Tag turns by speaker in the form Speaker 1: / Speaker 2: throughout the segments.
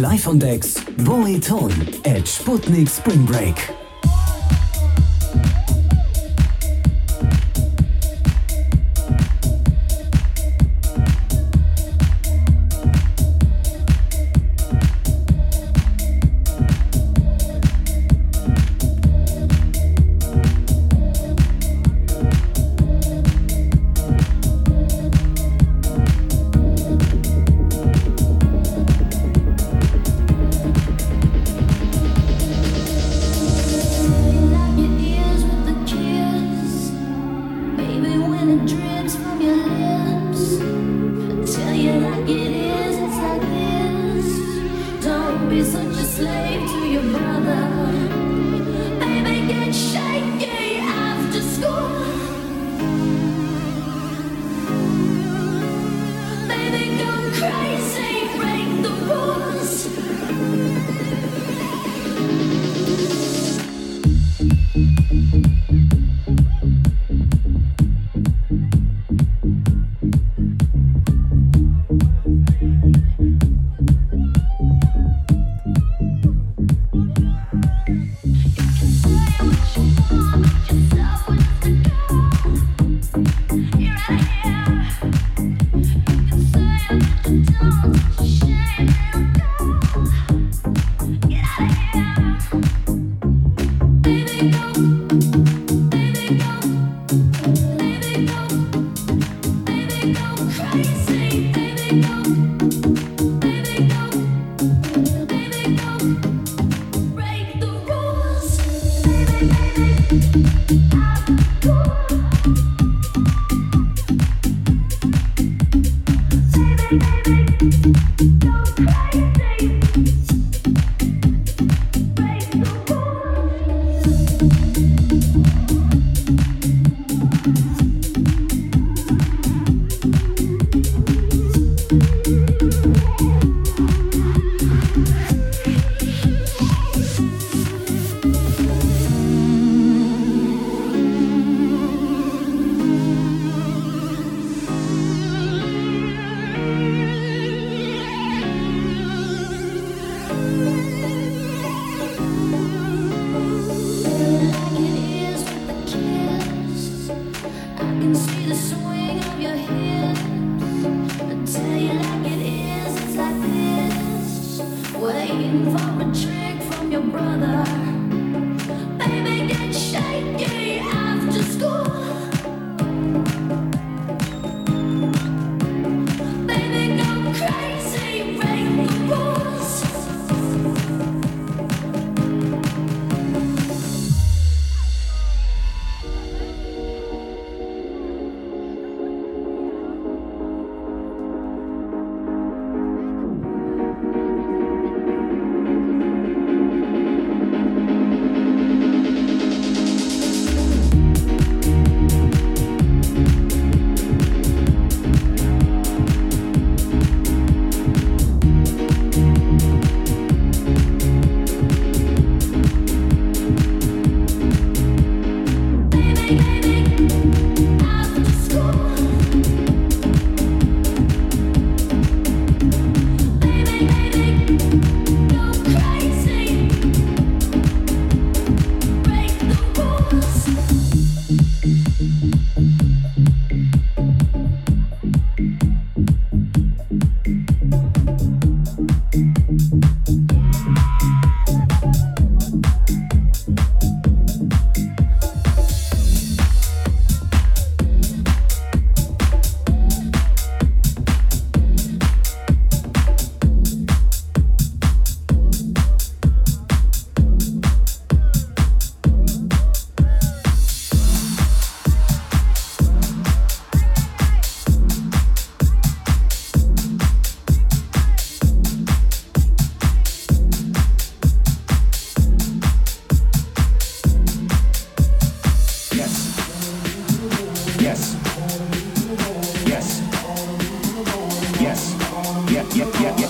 Speaker 1: Live on Decks, Boy Tone at Sputnik Spring Break.
Speaker 2: yes, yes, yes, yes.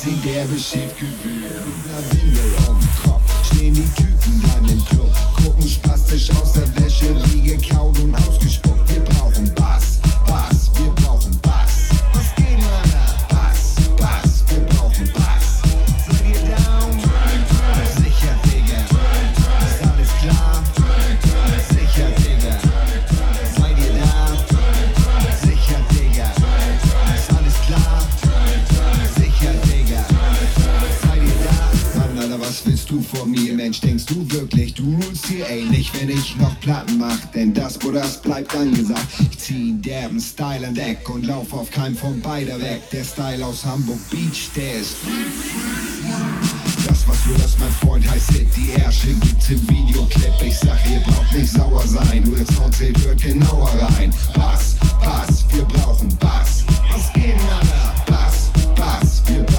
Speaker 2: sie derbe schief gewöhnt. Na, Windel um Kopf, stehen die Typen dann im Club, gucken spastisch aus der Wäsche, wie gekaut und ausgespuckt. Ey, nicht, wenn ich noch Platten mach, denn das, wo das bleibt angesagt. Ich zieh derben Style an Deck und lauf auf keinem von beider weg. Der Style aus Hamburg Beach, der ist das, was du hörst, mein Freund, heißt Hit. Die Ärsche gibt's im Videoclip. Ich sag, ihr braucht nicht sauer sein. Nur der Sound zählt, hört genauer rein. Bass, Bass, wir brauchen Bass. Was geht, Alter? Bass, Bass, wir brauchen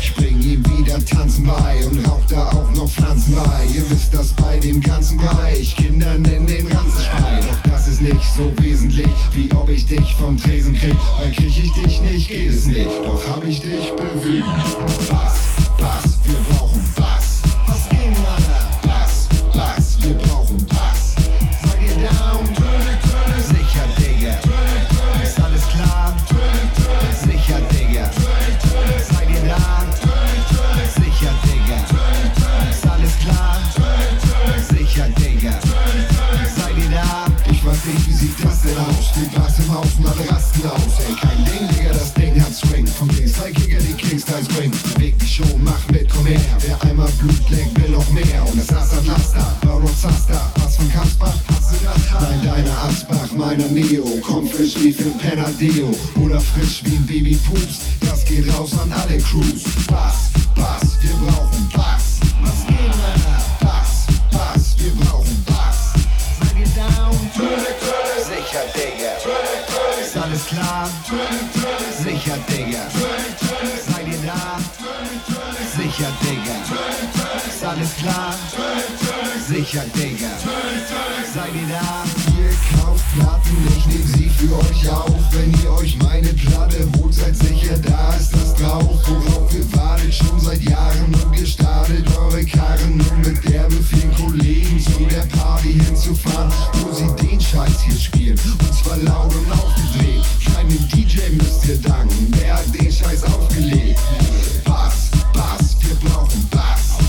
Speaker 2: Ich bring ihm wieder Tanzen bei und rauch da auch noch Pflanzen bei. Ihr wisst das bei dem ganzen Bereich. Kindern in den Ranzen schreien. Doch das ist nicht so wesentlich, wie ob ich dich vom Tresen krieg. Weil krieg ich dich nicht, geht es nicht. Doch hab ich dich bewegt. Bass, Blut leckt, noch mehr. Und das Laster, Laster, noch Zaster. Was von Kasper? Nein, deiner Asbach, meiner Neo. Komm frisch wie für Penadeo. Oder frisch wie ein Baby Pups. Das geht raus an alle Crews. Bass, Bass, wir brauchen klar? Sicher, Digga. Seid ihr da? Sicher, Digga. Ist alles klar? Sicher, Digga. Seid ihr da? Ihr kauft Platten, ich nehm sie für euch auf. Wenn ihr euch meine Platte holt, seid sicher, da ist das drauf. Worauf ihr wartet, schon seit Jahren und ihr startet eure Karren, um mit derbe vielen Kollegen zu der Party hinzufahren, wo sie den Scheiß hier spielen. Und zwar laut und aufgedreht. Keinem DJ müsst ihr danken, der hat den Scheiß aufgelegt. Bass, Bass, wir brauchen Bass.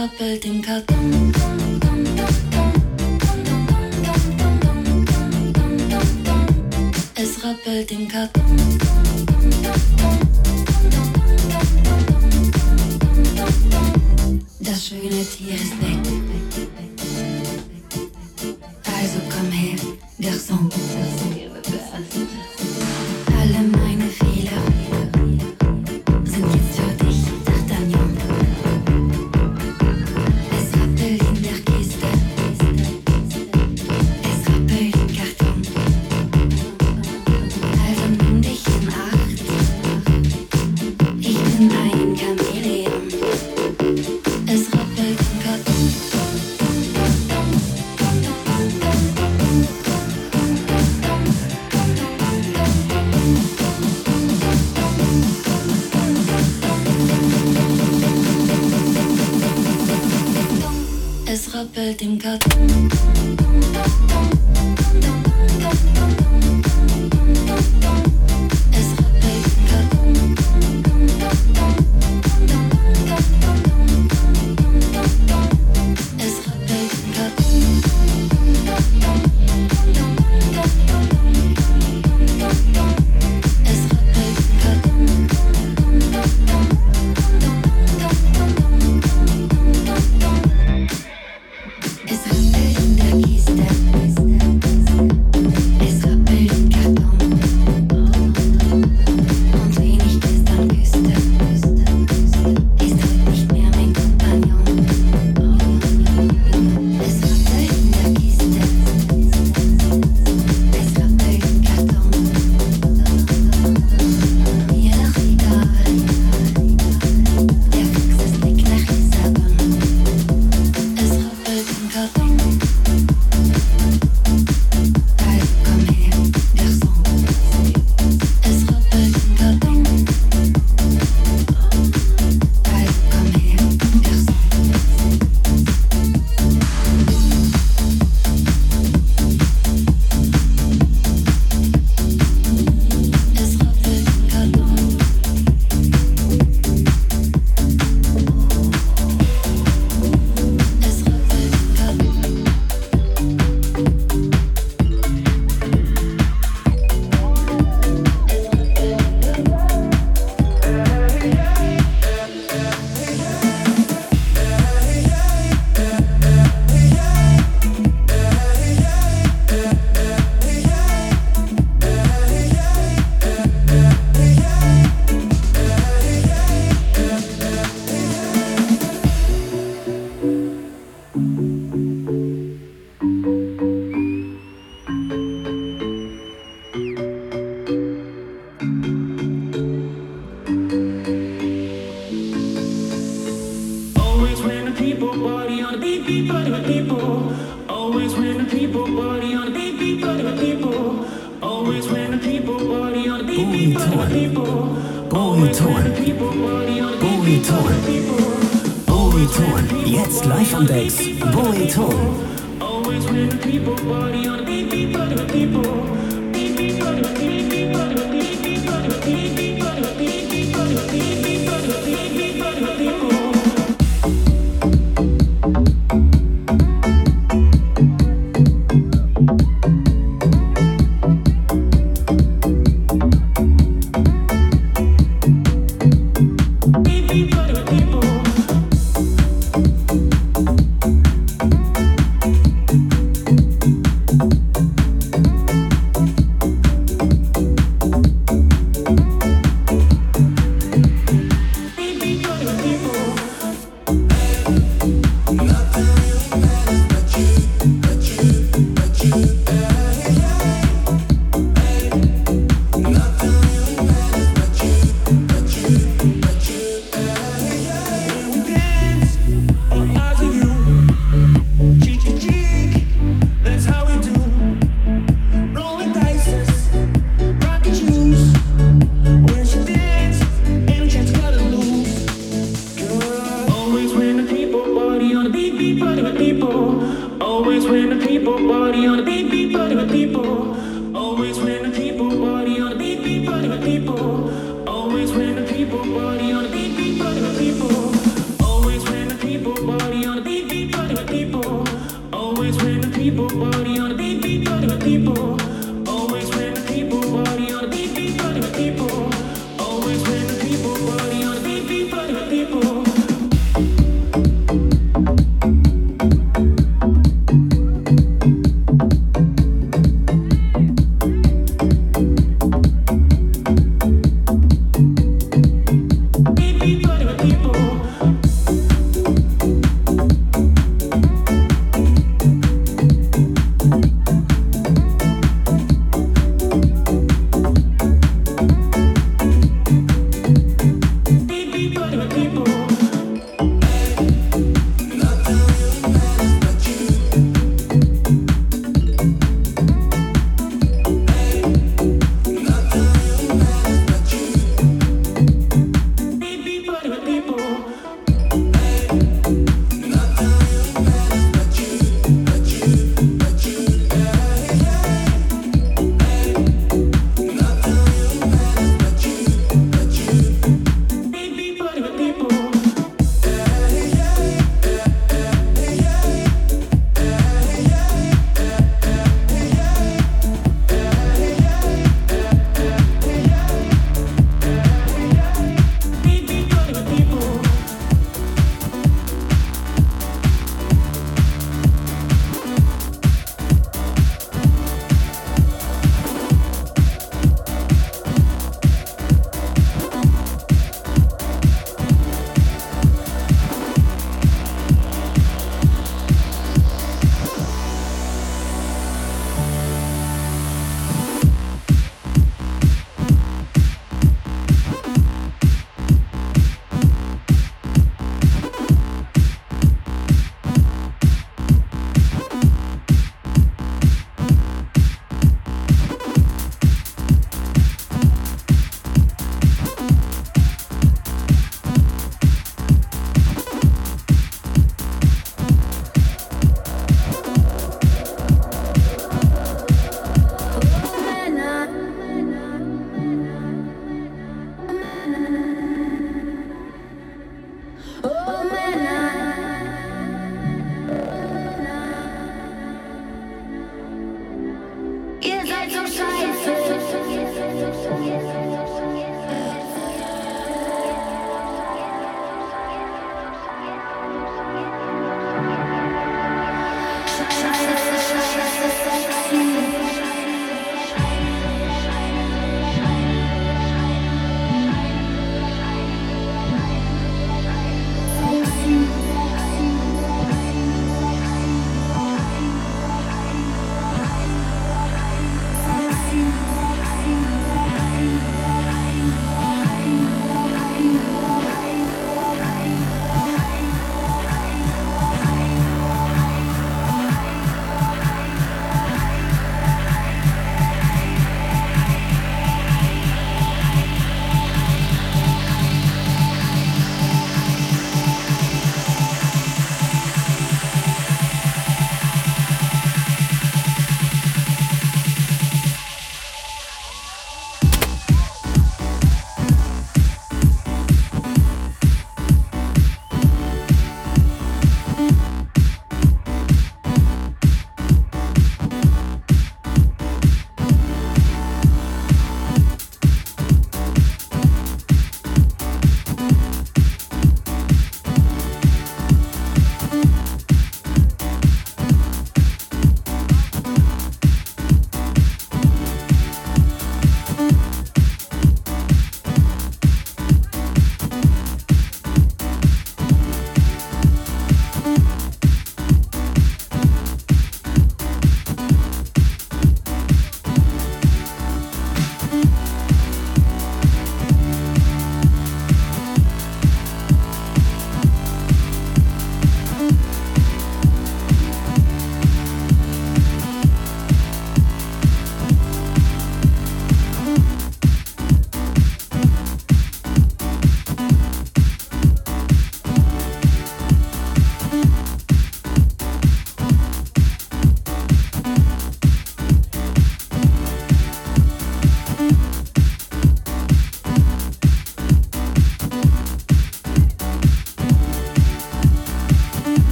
Speaker 3: rascheln im Karton. Es rappelt im Karton. Das schöne Tier ist weg.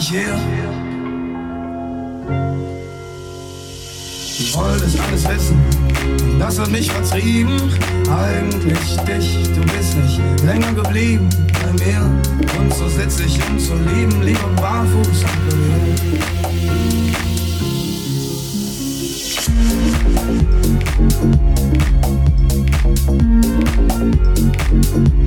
Speaker 4: ich her? Ich wollte es alles wissen, das hat mich vertrieben. Eigentlich dich, du bist nicht länger geblieben bei mir. Und so sitz ich, um zu lieben, lieb und barfuß am
Speaker 5: Thank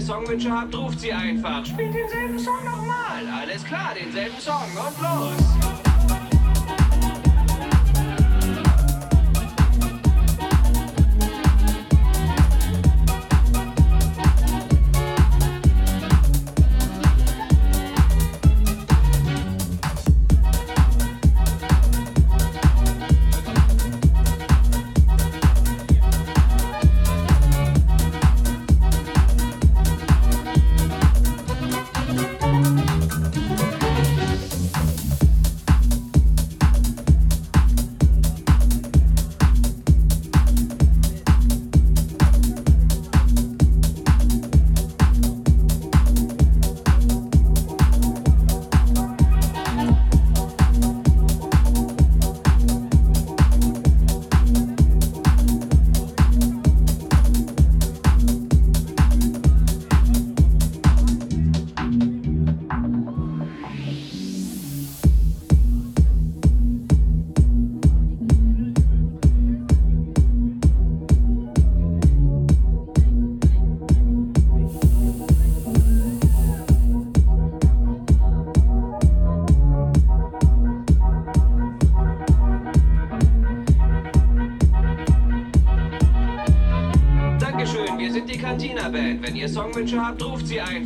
Speaker 5: ihr Songwünsche habt, ruft sie einfach. Spielt denselben Song nochmal. Alles klar, denselben Song und los. Songwünsche habt, ruft sie ein.